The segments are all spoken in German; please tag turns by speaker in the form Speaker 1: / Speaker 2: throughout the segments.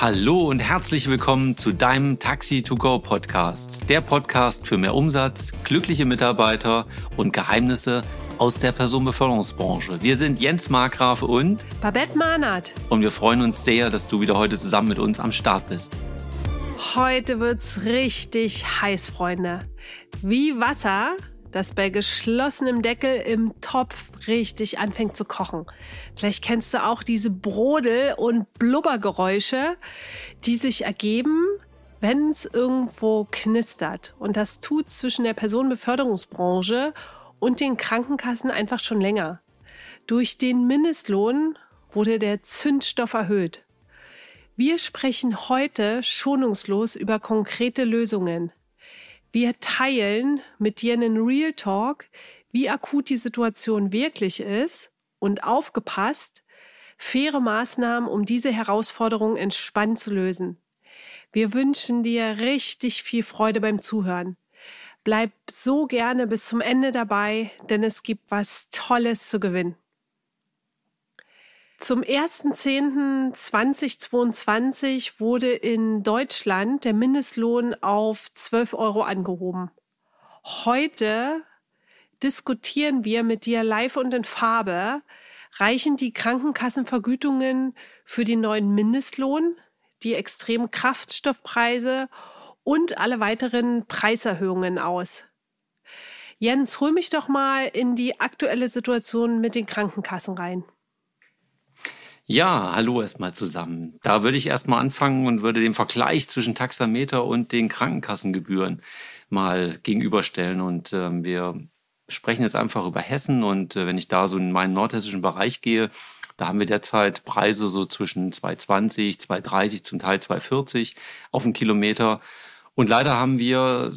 Speaker 1: Hallo und herzlich willkommen zu deinem Taxi to Go Podcast. Der Podcast für mehr Umsatz, glückliche Mitarbeiter und Geheimnisse aus der Personenbeförderungsbranche. Wir sind Jens Markgraf und
Speaker 2: Babette Mahnert.
Speaker 1: Und wir freuen uns sehr, dass du wieder heute zusammen mit uns am Start bist.
Speaker 2: Heute wird's richtig heiß, Freunde. Wie Wasser, das bei geschlossenem Deckel im Topf richtig anfängt zu kochen. Vielleicht kennst du auch diese Brodel- und Blubbergeräusche, die sich ergeben, wenn es irgendwo knistert. Und das tut zwischen der Personenbeförderungsbranche und den Krankenkassen einfach schon länger. Durch den Mindestlohn wurde der Zündstoff erhöht. Wir sprechen heute schonungslos über konkrete Lösungen. Wir teilen mit dir einen Real Talk, wie akut die Situation wirklich ist und aufgepasst, faire Maßnahmen, um diese Herausforderung entspannt zu lösen. Wir wünschen dir richtig viel Freude beim Zuhören. Bleib so gerne bis zum Ende dabei, denn es gibt was Tolles zu gewinnen. Zum 1.10.2022 wurde in Deutschland der Mindestlohn auf 12 Euro angehoben. Heute diskutieren wir mit dir live und in Farbe, reichen die Krankenkassenvergütungen für den neuen Mindestlohn, die extremen Kraftstoffpreise und alle weiteren Preiserhöhungen aus. Jens, hol mich doch mal in die aktuelle Situation mit den Krankenkassen rein.
Speaker 1: Ja, hallo erstmal zusammen. Da würde ich erstmal anfangen und würde den Vergleich zwischen Taxameter und den Krankenkassengebühren mal gegenüberstellen. Und äh, wir sprechen jetzt einfach über Hessen. Und äh, wenn ich da so in meinen nordhessischen Bereich gehe, da haben wir derzeit Preise so zwischen 2,20, 2,30, zum Teil 2,40 auf den Kilometer. Und leider haben wir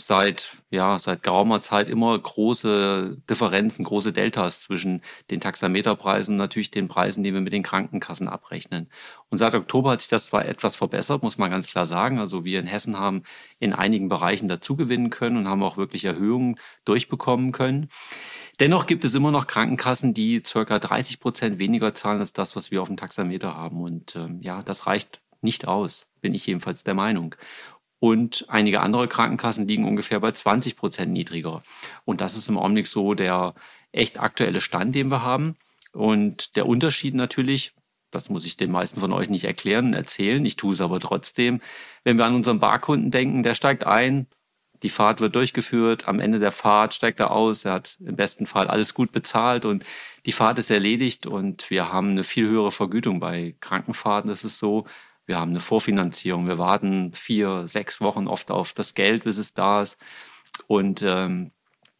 Speaker 1: seit, ja, seit geraumer Zeit immer große Differenzen, große Deltas zwischen den Taxameterpreisen und natürlich den Preisen, die wir mit den Krankenkassen abrechnen. Und seit Oktober hat sich das zwar etwas verbessert, muss man ganz klar sagen. Also wir in Hessen haben in einigen Bereichen dazugewinnen können und haben auch wirklich Erhöhungen durchbekommen können. Dennoch gibt es immer noch Krankenkassen, die circa 30 Prozent weniger zahlen als das, was wir auf dem Taxameter haben. Und ähm, ja, das reicht nicht aus, bin ich jedenfalls der Meinung und einige andere Krankenkassen liegen ungefähr bei 20 Prozent niedriger. Und das ist im Augenblick so der echt aktuelle Stand, den wir haben. Und der Unterschied natürlich, das muss ich den meisten von euch nicht erklären, erzählen, ich tue es aber trotzdem, wenn wir an unseren Barkunden denken, der steigt ein, die Fahrt wird durchgeführt, am Ende der Fahrt steigt er aus, er hat im besten Fall alles gut bezahlt und die Fahrt ist erledigt und wir haben eine viel höhere Vergütung. Bei Krankenfahrten ist es so, wir haben eine Vorfinanzierung. Wir warten vier, sechs Wochen oft auf das Geld, bis es da ist. Und ähm,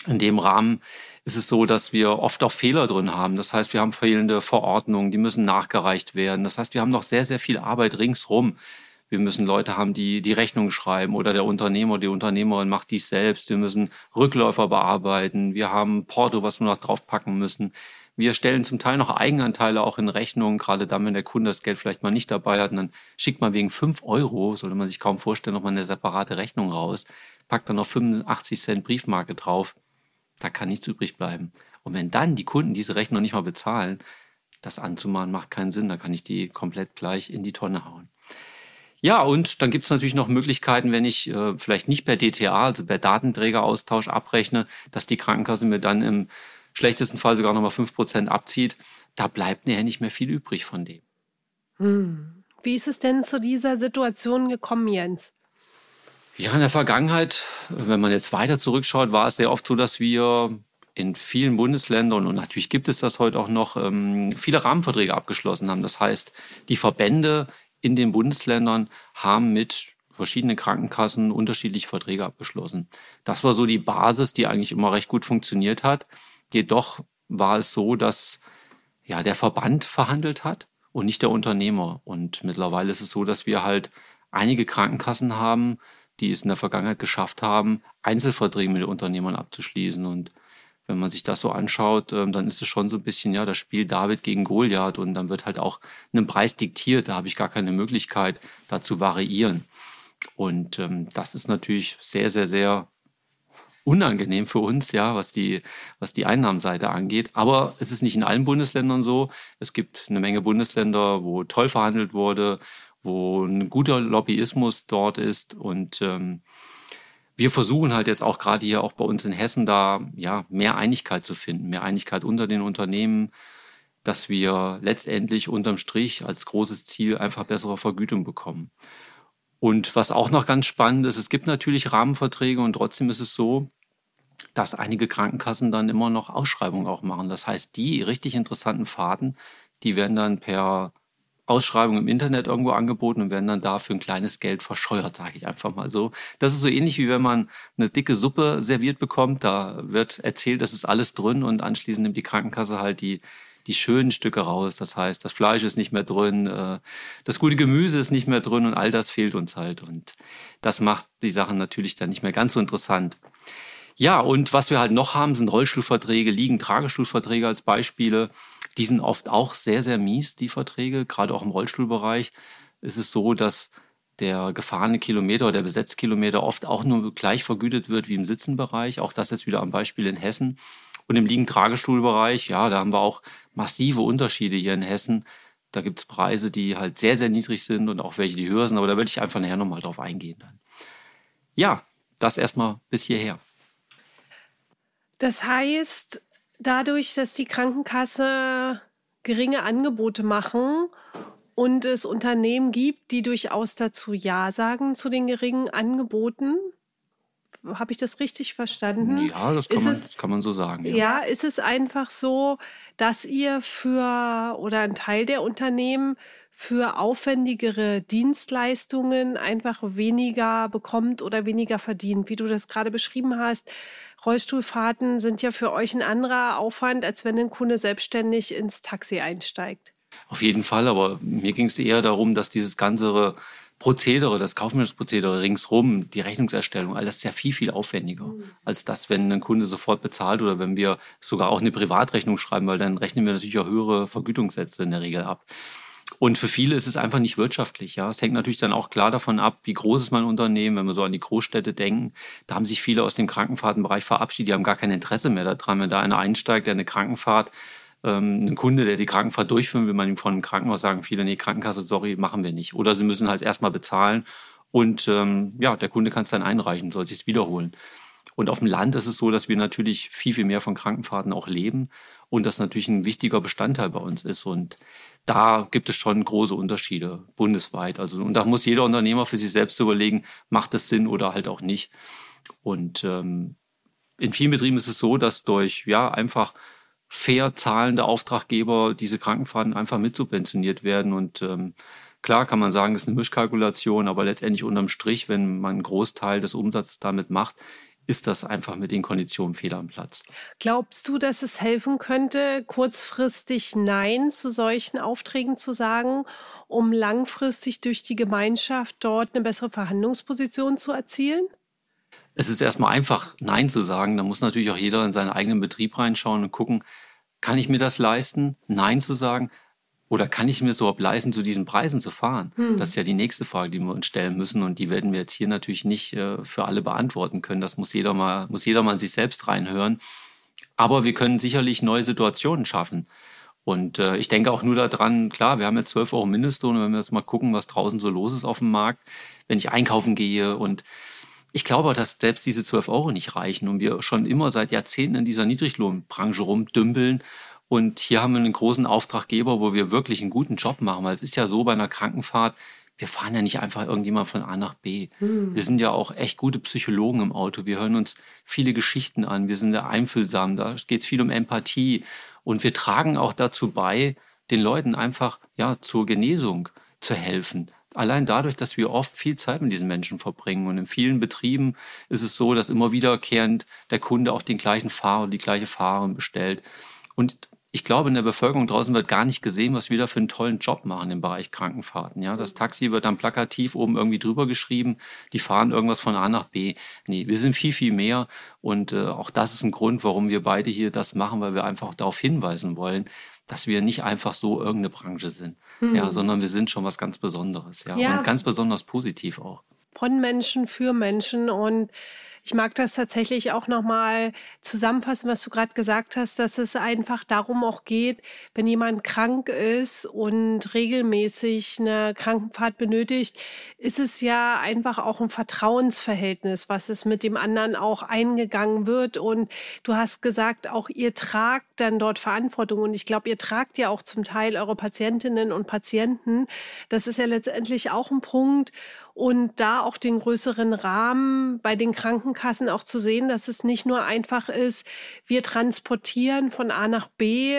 Speaker 1: in dem Rahmen ist es so, dass wir oft auch Fehler drin haben. Das heißt, wir haben fehlende Verordnungen, die müssen nachgereicht werden. Das heißt, wir haben noch sehr, sehr viel Arbeit ringsrum. Wir müssen Leute haben, die die Rechnung schreiben oder der Unternehmer, die Unternehmerin macht dies selbst. Wir müssen Rückläufer bearbeiten. Wir haben Porto, was wir noch draufpacken müssen. Wir stellen zum Teil noch Eigenanteile auch in Rechnung, gerade dann, wenn der Kunde das Geld vielleicht mal nicht dabei hat. Und dann schickt man wegen 5 Euro, sollte man sich kaum vorstellen, nochmal eine separate Rechnung raus, packt dann noch 85 Cent Briefmarke drauf. Da kann nichts übrig bleiben. Und wenn dann die Kunden diese Rechnung nicht mal bezahlen, das anzumahnen macht keinen Sinn. Da kann ich die komplett gleich in die Tonne hauen. Ja, und dann gibt es natürlich noch Möglichkeiten, wenn ich äh, vielleicht nicht per DTA, also per Datenträgeraustausch abrechne, dass die Krankenkasse mir dann im schlechtesten Fall sogar nochmal 5% abzieht, da bleibt nachher nicht mehr viel übrig von dem.
Speaker 2: Hm. Wie ist es denn zu dieser Situation gekommen, Jens?
Speaker 1: Ja, in der Vergangenheit, wenn man jetzt weiter zurückschaut, war es sehr oft so, dass wir in vielen Bundesländern, und natürlich gibt es das heute auch noch, ähm, viele Rahmenverträge abgeschlossen haben. Das heißt, die Verbände in den Bundesländern haben mit verschiedenen Krankenkassen unterschiedliche Verträge abgeschlossen. Das war so die Basis, die eigentlich immer recht gut funktioniert hat. Jedoch war es so, dass ja, der Verband verhandelt hat und nicht der Unternehmer. Und mittlerweile ist es so, dass wir halt einige Krankenkassen haben, die es in der Vergangenheit geschafft haben, Einzelverträge mit den Unternehmern abzuschließen. Und wenn man sich das so anschaut, ähm, dann ist es schon so ein bisschen, ja, das Spiel David gegen Goliath und dann wird halt auch ein Preis diktiert. Da habe ich gar keine Möglichkeit, da zu variieren. Und ähm, das ist natürlich sehr, sehr, sehr unangenehm für uns, ja, was die, was die Einnahmenseite angeht. Aber es ist nicht in allen Bundesländern so. Es gibt eine Menge Bundesländer, wo toll verhandelt wurde, wo ein guter Lobbyismus dort ist und ähm, wir versuchen halt jetzt auch gerade hier auch bei uns in Hessen da ja mehr Einigkeit zu finden, mehr Einigkeit unter den Unternehmen, dass wir letztendlich unterm Strich als großes Ziel einfach bessere Vergütung bekommen. Und was auch noch ganz spannend ist, es gibt natürlich Rahmenverträge und trotzdem ist es so, dass einige Krankenkassen dann immer noch Ausschreibungen auch machen. Das heißt, die richtig interessanten Fahrten, die werden dann per Ausschreibung im Internet irgendwo angeboten und werden dann dafür ein kleines Geld verscheuert, sage ich einfach mal so. Das ist so ähnlich wie wenn man eine dicke Suppe serviert bekommt. Da wird erzählt, das ist alles drin und anschließend nimmt die Krankenkasse halt die, die schönen Stücke raus. Das heißt, das Fleisch ist nicht mehr drin, äh, das gute Gemüse ist nicht mehr drin und all das fehlt uns halt. Und das macht die Sachen natürlich dann nicht mehr ganz so interessant. Ja, und was wir halt noch haben, sind Rollstuhlverträge, Liegen, Tragestuhlverträge als Beispiele. Die sind oft auch sehr, sehr mies, die Verträge. Gerade auch im Rollstuhlbereich ist es so, dass der gefahrene Kilometer oder der Besetzkilometer oft auch nur gleich vergütet wird wie im Sitzenbereich. Auch das jetzt wieder am Beispiel in Hessen. Und im Liegen-Tragestuhlbereich, ja, da haben wir auch massive Unterschiede hier in Hessen. Da gibt es Preise, die halt sehr, sehr niedrig sind und auch welche, die höher sind. Aber da würde ich einfach nachher nochmal drauf eingehen. Dann. Ja, das erstmal bis hierher.
Speaker 2: Das heißt, dadurch, dass die Krankenkasse geringe Angebote machen und es Unternehmen gibt, die durchaus dazu Ja sagen zu den geringen Angeboten, habe ich das richtig verstanden?
Speaker 1: Ja, das kann, man, es, kann man, so sagen.
Speaker 2: Ja. ja, ist es einfach so, dass ihr für oder ein Teil der Unternehmen für aufwendigere Dienstleistungen einfach weniger bekommt oder weniger verdient, wie du das gerade beschrieben hast? Rollstuhlfahrten sind ja für euch ein anderer Aufwand, als wenn ein Kunde selbstständig ins Taxi einsteigt.
Speaker 1: Auf jeden Fall, aber mir ging es eher darum, dass dieses ganze Prozedere, das kaufmännische Prozedere ringsrum, die Rechnungserstellung, alles ist ja viel, viel aufwendiger mhm. als das, wenn ein Kunde sofort bezahlt oder wenn wir sogar auch eine Privatrechnung schreiben, weil dann rechnen wir natürlich auch höhere Vergütungssätze in der Regel ab. Und für viele ist es einfach nicht wirtschaftlich. Ja, es hängt natürlich dann auch klar davon ab, wie groß ist mein Unternehmen. Wenn wir so an die Großstädte denken, da haben sich viele aus dem Krankenfahrtenbereich verabschiedet. Die haben gar kein Interesse mehr daran, wenn da einer einsteigt, der eine Krankenfahrt, ähm, ein Kunde, der die Krankenfahrt durchführen will, man ihm von einem Krankenhaus sagen, viele, nee, Krankenkasse, sorry, machen wir nicht. Oder sie müssen halt erstmal bezahlen und ähm, ja, der Kunde kann es dann einreichen, soll sich es wiederholen. Und auf dem Land ist es so, dass wir natürlich viel, viel mehr von Krankenfahrten auch leben und das natürlich ein wichtiger Bestandteil bei uns ist. Und da gibt es schon große Unterschiede bundesweit. Also, und da muss jeder Unternehmer für sich selbst überlegen, macht das Sinn oder halt auch nicht. Und ähm, in vielen Betrieben ist es so, dass durch ja einfach fair zahlende Auftraggeber diese Krankenfahrten einfach mitsubventioniert werden. Und ähm, klar kann man sagen, das ist eine Mischkalkulation, aber letztendlich unterm Strich, wenn man einen Großteil des Umsatzes damit macht, ist das einfach mit den Konditionen fehl am Platz.
Speaker 2: Glaubst du, dass es helfen könnte, kurzfristig Nein zu solchen Aufträgen zu sagen, um langfristig durch die Gemeinschaft dort eine bessere Verhandlungsposition zu erzielen?
Speaker 1: Es ist erstmal einfach, Nein zu sagen. Da muss natürlich auch jeder in seinen eigenen Betrieb reinschauen und gucken, kann ich mir das leisten, Nein zu sagen? Oder kann ich mir so leisten, zu diesen Preisen zu fahren? Hm. Das ist ja die nächste Frage, die wir uns stellen müssen. Und die werden wir jetzt hier natürlich nicht äh, für alle beantworten können. Das muss jeder mal, muss jeder mal in sich selbst reinhören. Aber wir können sicherlich neue Situationen schaffen. Und äh, ich denke auch nur daran, klar, wir haben jetzt 12 Euro Mindestlohn. Und wenn wir jetzt mal gucken, was draußen so los ist auf dem Markt, wenn ich einkaufen gehe und ich glaube, dass selbst diese 12 Euro nicht reichen und wir schon immer seit Jahrzehnten in dieser Niedriglohnbranche rumdümpeln und hier haben wir einen großen Auftraggeber, wo wir wirklich einen guten Job machen. Weil es ist ja so bei einer Krankenfahrt, wir fahren ja nicht einfach irgendjemand von A nach B. Mhm. Wir sind ja auch echt gute Psychologen im Auto. Wir hören uns viele Geschichten an. Wir sind da einfühlsam. Da geht es viel um Empathie. Und wir tragen auch dazu bei, den Leuten einfach ja, zur Genesung zu helfen. Allein dadurch, dass wir oft viel Zeit mit diesen Menschen verbringen. Und in vielen Betrieben ist es so, dass immer wiederkehrend der Kunde auch den gleichen Fahrer, die gleiche Fahrerin bestellt. Und ich glaube, in der Bevölkerung draußen wird gar nicht gesehen, was wir da für einen tollen Job machen im Bereich Krankenfahrten. Ja, das Taxi wird dann plakativ oben irgendwie drüber geschrieben, die fahren irgendwas von A nach B. Nee, wir sind viel, viel mehr. Und äh, auch das ist ein Grund, warum wir beide hier das machen, weil wir einfach darauf hinweisen wollen, dass wir nicht einfach so irgendeine Branche sind, mhm. ja, sondern wir sind schon was ganz Besonderes, ja, ja. und ganz besonders positiv auch.
Speaker 2: Von Menschen für Menschen und Ich mag das tatsächlich auch nochmal zusammenfassen, was du gerade gesagt hast, dass es einfach darum auch geht, wenn jemand krank ist und regelmäßig eine Krankenfahrt benötigt, ist es ja einfach auch ein Vertrauensverhältnis, was es mit dem anderen auch eingegangen wird. Und du hast gesagt, auch ihr tragt dann dort Verantwortung. Und ich glaube, ihr tragt ja auch zum Teil eure Patientinnen und Patienten. Das ist ja letztendlich auch ein Punkt und da auch den größeren Rahmen bei den Krankenkassen auch zu sehen, dass es nicht nur einfach ist, wir transportieren von A nach B,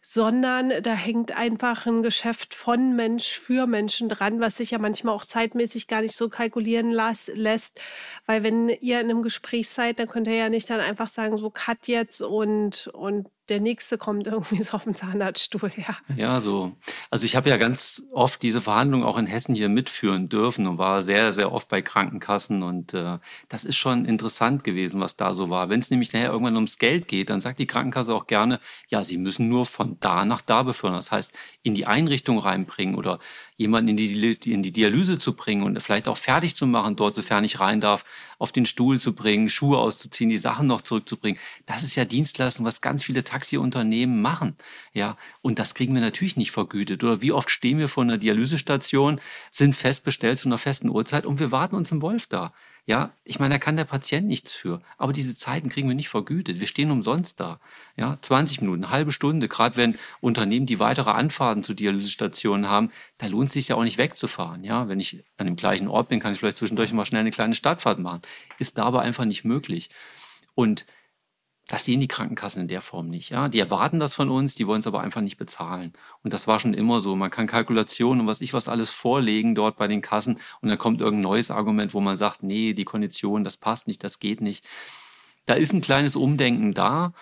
Speaker 2: sondern da hängt einfach ein Geschäft von Mensch für Menschen dran, was sich ja manchmal auch zeitmäßig gar nicht so kalkulieren lässt, weil wenn ihr in einem Gespräch seid, dann könnt ihr ja nicht dann einfach sagen, so cut jetzt und, und der nächste kommt irgendwie so auf den Zahnarztstuhl, ja.
Speaker 1: Ja, so. Also ich habe ja ganz oft diese Verhandlungen auch in Hessen hier mitführen dürfen und war sehr, sehr oft bei Krankenkassen und äh, das ist schon interessant gewesen, was da so war. Wenn es nämlich nachher irgendwann ums Geld geht, dann sagt die Krankenkasse auch gerne, ja, sie müssen nur von da nach da befördern. Das heißt, in die Einrichtung reinbringen oder jemanden in die, in die Dialyse zu bringen und vielleicht auch fertig zu machen, dort, sofern ich rein darf, auf den Stuhl zu bringen, Schuhe auszuziehen, die Sachen noch zurückzubringen. Das ist ja Dienstleistung, was ganz viele Taxiunternehmen machen. Ja, und das kriegen wir natürlich nicht vergütet. Oder wie oft stehen wir vor einer Dialysestation, sind fest bestellt zu einer festen Uhrzeit und wir warten uns im Wolf da. Ja, ich meine, da kann der Patient nichts für. Aber diese Zeiten kriegen wir nicht vergütet. Wir stehen umsonst da. Ja, 20 Minuten, eine halbe Stunde. Gerade wenn Unternehmen, die weitere Anfahrten zu Dialysestationen haben, da lohnt es sich ja auch nicht wegzufahren. Ja, wenn ich an dem gleichen Ort bin, kann ich vielleicht zwischendurch mal schnell eine kleine Stadtfahrt machen. Ist da aber einfach nicht möglich. Und das sehen die Krankenkassen in der Form nicht. Ja? Die erwarten das von uns, die wollen es aber einfach nicht bezahlen. Und das war schon immer so. Man kann Kalkulationen und was ich was alles vorlegen dort bei den Kassen und dann kommt irgendein neues Argument, wo man sagt, nee, die Kondition, das passt nicht, das geht nicht. Da ist ein kleines Umdenken da.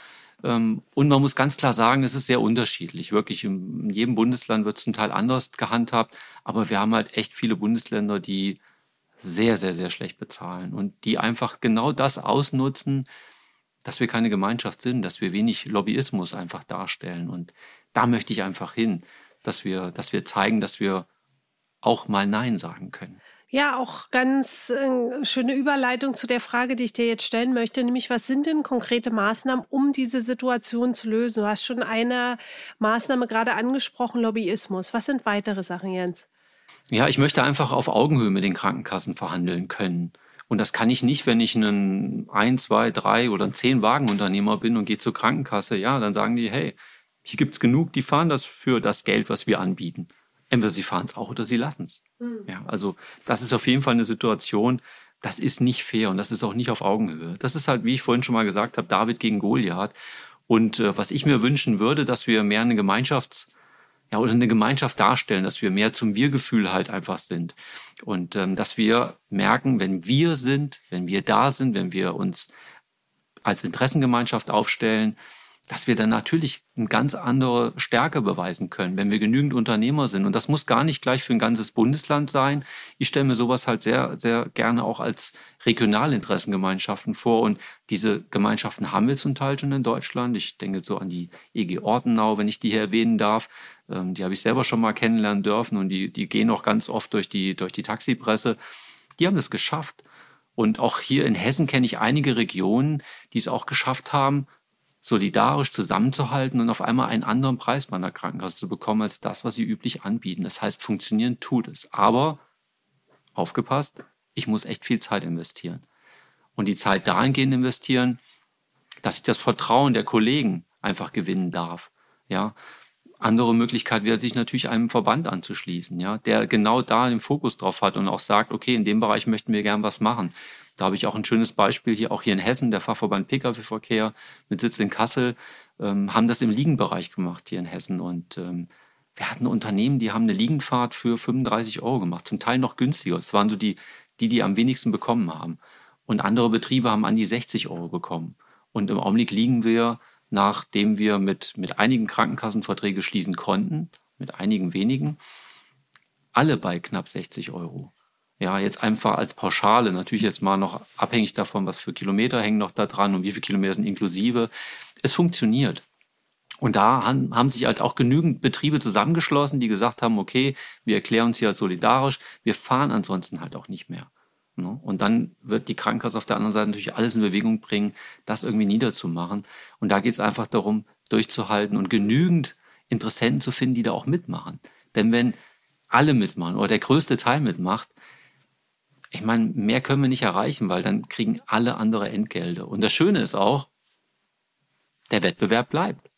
Speaker 1: Ähm, und man muss ganz klar sagen, es ist sehr unterschiedlich. Wirklich, in jedem Bundesland wird es zum Teil anders gehandhabt. Aber wir haben halt echt viele Bundesländer, die sehr, sehr, sehr schlecht bezahlen und die einfach genau das ausnutzen, dass wir keine Gemeinschaft sind, dass wir wenig Lobbyismus einfach darstellen. Und da möchte ich einfach hin, dass wir, dass wir zeigen, dass wir auch mal Nein sagen können.
Speaker 2: Ja, auch ganz äh, schöne Überleitung zu der Frage, die ich dir jetzt stellen möchte, nämlich was sind denn konkrete Maßnahmen, um diese Situation zu lösen? Du hast schon eine Maßnahme gerade angesprochen, Lobbyismus. Was sind weitere Sachen, Jens?
Speaker 1: Ja, ich möchte einfach auf Augenhöhe mit den Krankenkassen verhandeln können. Und das kann ich nicht, wenn ich ein, ein, zwei, drei oder zehn Wagenunternehmer bin und gehe zur Krankenkasse. Ja, dann sagen die, hey, hier gibt es genug, die fahren das für das Geld, was wir anbieten. Entweder sie fahren es auch oder sie lassen es. Mhm. Ja, also das ist auf jeden Fall eine Situation, das ist nicht fair und das ist auch nicht auf Augenhöhe. Das ist halt, wie ich vorhin schon mal gesagt habe, David gegen Goliath. Und äh, was ich mir wünschen würde, dass wir mehr eine Gemeinschafts- ja, oder eine Gemeinschaft darstellen, dass wir mehr zum Wir-Gefühl halt einfach sind. Und ähm, dass wir merken, wenn wir sind, wenn wir da sind, wenn wir uns als Interessengemeinschaft aufstellen, dass wir dann natürlich eine ganz andere Stärke beweisen können, wenn wir genügend Unternehmer sind. Und das muss gar nicht gleich für ein ganzes Bundesland sein. Ich stelle mir sowas halt sehr, sehr gerne auch als Regionalinteressengemeinschaften vor. Und diese Gemeinschaften haben wir zum Teil schon in Deutschland. Ich denke so an die EG Ortenau, wenn ich die hier erwähnen darf. Ähm, die habe ich selber schon mal kennenlernen dürfen und die, die gehen auch ganz oft durch die, durch die Taxipresse. Die haben es geschafft. Und auch hier in Hessen kenne ich einige Regionen, die es auch geschafft haben, solidarisch zusammenzuhalten und auf einmal einen anderen Preis bei einer Krankenkasse zu bekommen als das, was sie üblich anbieten. Das heißt, funktionieren tut es. Aber aufgepasst, ich muss echt viel Zeit investieren. Und die Zeit dahingehend investieren, dass ich das Vertrauen der Kollegen einfach gewinnen darf. Ja, andere Möglichkeit wäre, sich natürlich einem Verband anzuschließen, ja, der genau da den Fokus drauf hat und auch sagt, okay, in dem Bereich möchten wir gern was machen. Da habe ich auch ein schönes Beispiel hier, auch hier in Hessen, der Fachverband Pkw-Verkehr mit Sitz in Kassel, ähm, haben das im Liegenbereich gemacht hier in Hessen. Und ähm, wir hatten Unternehmen, die haben eine Liegenfahrt für 35 Euro gemacht, zum Teil noch günstiger. Das waren so die, die, die am wenigsten bekommen haben. Und andere Betriebe haben an die 60 Euro bekommen. Und im Augenblick liegen wir, nachdem wir mit, mit einigen Krankenkassen Verträge schließen konnten, mit einigen wenigen, alle bei knapp 60 Euro ja, jetzt einfach als Pauschale, natürlich jetzt mal noch abhängig davon, was für Kilometer hängen noch da dran und wie viele Kilometer sind inklusive. Es funktioniert. Und da haben, haben sich halt auch genügend Betriebe zusammengeschlossen, die gesagt haben, okay, wir erklären uns hier als solidarisch, wir fahren ansonsten halt auch nicht mehr. Ne? Und dann wird die Krankenkasse auf der anderen Seite natürlich alles in Bewegung bringen, das irgendwie niederzumachen. Und da geht es einfach darum, durchzuhalten und genügend Interessenten zu finden, die da auch mitmachen. Denn wenn alle mitmachen oder der größte Teil mitmacht, ich meine, mehr können wir nicht erreichen, weil dann kriegen alle andere Entgelte. Und das Schöne ist auch, der Wettbewerb bleibt.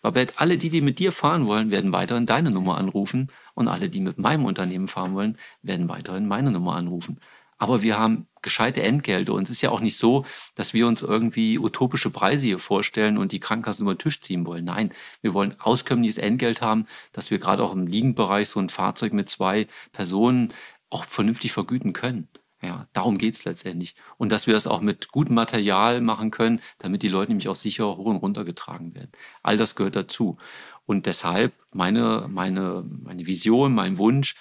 Speaker 1: Weil alle die, die mit dir fahren wollen, werden weiterhin deine Nummer anrufen und alle, die mit meinem Unternehmen fahren wollen, werden weiterhin meine Nummer anrufen aber wir haben gescheite Entgelte. Und es ist ja auch nicht so, dass wir uns irgendwie utopische Preise hier vorstellen und die Krankenkassen über den Tisch ziehen wollen. Nein, wir wollen auskömmliches Entgelt haben, dass wir gerade auch im Liegenbereich so ein Fahrzeug mit zwei Personen auch vernünftig vergüten können. Ja, darum geht's letztendlich. Und dass wir das auch mit gutem Material machen können, damit die Leute nämlich auch sicher hoch und runter getragen werden. All das gehört dazu. Und deshalb meine, meine, meine Vision, mein Wunsch,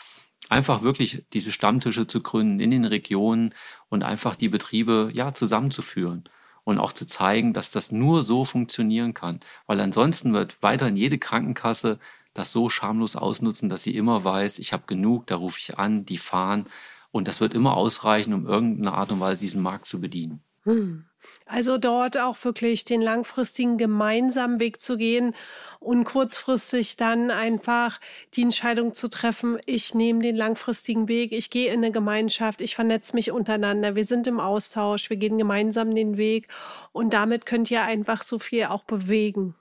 Speaker 1: einfach wirklich diese Stammtische zu gründen in den Regionen und einfach die Betriebe ja zusammenzuführen und auch zu zeigen, dass das nur so funktionieren kann, weil ansonsten wird weiterhin jede Krankenkasse das so schamlos ausnutzen, dass sie immer weiß, ich habe genug, da rufe ich an, die fahren und das wird immer ausreichen, um irgendeine Art und Weise diesen Markt zu bedienen.
Speaker 2: Hm. Also dort auch wirklich den langfristigen gemeinsamen Weg zu gehen und kurzfristig dann einfach die Entscheidung zu treffen, ich nehme den langfristigen Weg, ich gehe in eine Gemeinschaft, ich vernetze mich untereinander, wir sind im Austausch, wir gehen gemeinsam den Weg und damit könnt ihr einfach so viel auch bewegen.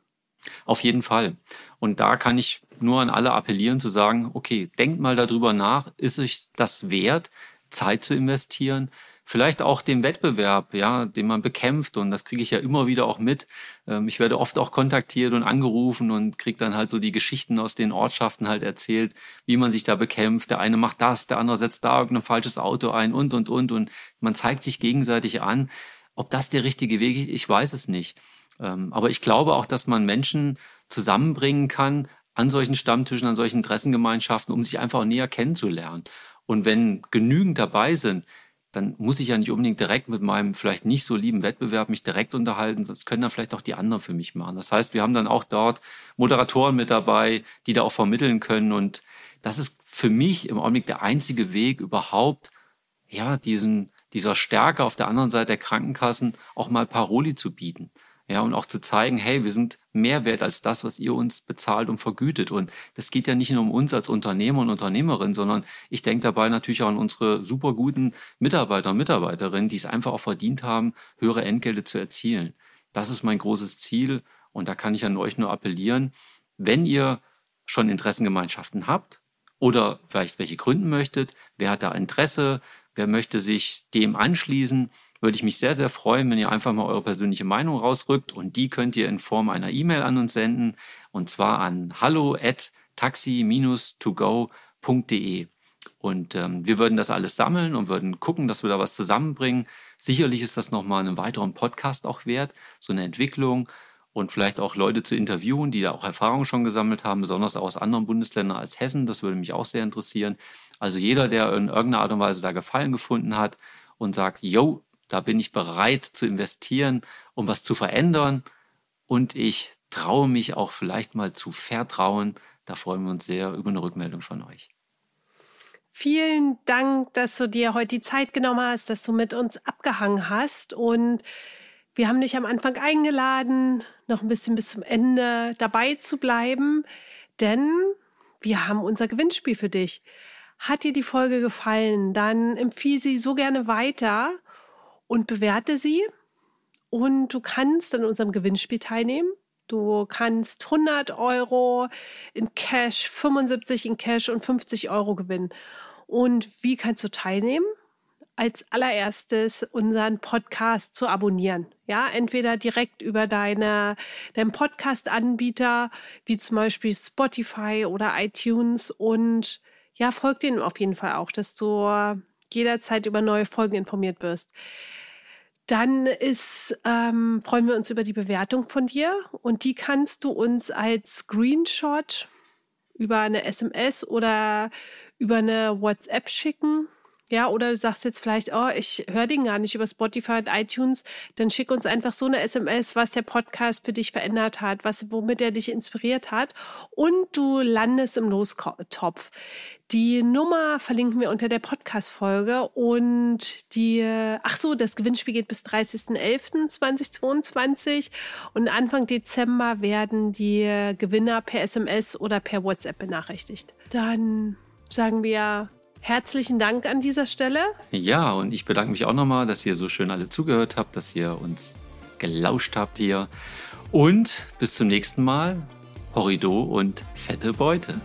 Speaker 1: Auf jeden Fall. Und da kann ich nur an alle appellieren zu sagen, okay, denkt mal darüber nach, ist euch das wert, Zeit zu investieren? Vielleicht auch den Wettbewerb, ja, den man bekämpft. Und das kriege ich ja immer wieder auch mit. Ähm, ich werde oft auch kontaktiert und angerufen und kriege dann halt so die Geschichten aus den Ortschaften halt erzählt, wie man sich da bekämpft. Der eine macht das, der andere setzt da irgendein falsches Auto ein und, und, und. Und man zeigt sich gegenseitig an. Ob das der richtige Weg ist, ich weiß es nicht. Ähm, aber ich glaube auch, dass man Menschen zusammenbringen kann an solchen Stammtischen, an solchen Interessengemeinschaften, um sich einfach näher kennenzulernen. Und wenn genügend dabei sind, dann muss ich ja nicht unbedingt direkt mit meinem vielleicht nicht so lieben Wettbewerb mich direkt unterhalten. Das können dann vielleicht auch die anderen für mich machen. Das heißt, wir haben dann auch dort Moderatoren mit dabei, die da auch vermitteln können. Und das ist für mich im Augenblick der einzige Weg überhaupt, ja, diesen, dieser Stärke auf der anderen Seite der Krankenkassen auch mal Paroli zu bieten. Ja, und auch zu zeigen, hey, wir sind mehr wert als das, was ihr uns bezahlt und vergütet. Und das geht ja nicht nur um uns als Unternehmer und Unternehmerin, sondern ich denke dabei natürlich auch an unsere super guten Mitarbeiter und Mitarbeiterinnen, die es einfach auch verdient haben, höhere Entgelte zu erzielen. Das ist mein großes Ziel. Und da kann ich an euch nur appellieren, wenn ihr schon Interessengemeinschaften habt oder vielleicht welche gründen möchtet, wer hat da Interesse, wer möchte sich dem anschließen, würde ich mich sehr, sehr freuen, wenn ihr einfach mal eure persönliche Meinung rausrückt und die könnt ihr in Form einer E-Mail an uns senden und zwar an hallo at taxi-to-go.de. Und ähm, wir würden das alles sammeln und würden gucken, dass wir da was zusammenbringen. Sicherlich ist das nochmal einen weiteren Podcast auch wert, so eine Entwicklung und vielleicht auch Leute zu interviewen, die da auch Erfahrungen schon gesammelt haben, besonders auch aus anderen Bundesländern als Hessen. Das würde mich auch sehr interessieren. Also jeder, der in irgendeiner Art und Weise da Gefallen gefunden hat und sagt, yo, da bin ich bereit zu investieren, um was zu verändern. Und ich traue mich auch vielleicht mal zu vertrauen. Da freuen wir uns sehr über eine Rückmeldung von euch.
Speaker 2: Vielen Dank, dass du dir heute die Zeit genommen hast, dass du mit uns abgehangen hast. Und wir haben dich am Anfang eingeladen, noch ein bisschen bis zum Ende dabei zu bleiben, denn wir haben unser Gewinnspiel für dich. Hat dir die Folge gefallen, dann empfiehl sie so gerne weiter und bewerte sie. Und du kannst an unserem Gewinnspiel teilnehmen. Du kannst 100 Euro in Cash, 75 in Cash und 50 Euro gewinnen. Und wie kannst du teilnehmen? Als allererstes unseren Podcast zu abonnieren. Ja, entweder direkt über deine, deinen Podcast-Anbieter, wie zum Beispiel Spotify oder iTunes. Und ja, folg denen auf jeden Fall auch, dass du jederzeit über neue Folgen informiert wirst. Dann ist, ähm, freuen wir uns über die Bewertung von dir und die kannst du uns als Screenshot über eine SMS oder über eine WhatsApp schicken. Ja, oder du sagst jetzt vielleicht, oh, ich höre den gar nicht über Spotify und iTunes, dann schick uns einfach so eine SMS, was der Podcast für dich verändert hat, was, womit er dich inspiriert hat. Und du landest im Lostopf. Die Nummer verlinken wir unter der Podcast-Folge und die, ach so, das Gewinnspiel geht bis 30.11.2022 und Anfang Dezember werden die Gewinner per SMS oder per WhatsApp benachrichtigt. Dann sagen wir Herzlichen Dank an dieser Stelle.
Speaker 1: Ja, und ich bedanke mich auch nochmal, dass ihr so schön alle zugehört habt, dass ihr uns gelauscht habt hier. Und bis zum nächsten Mal. Horrido und fette Beute.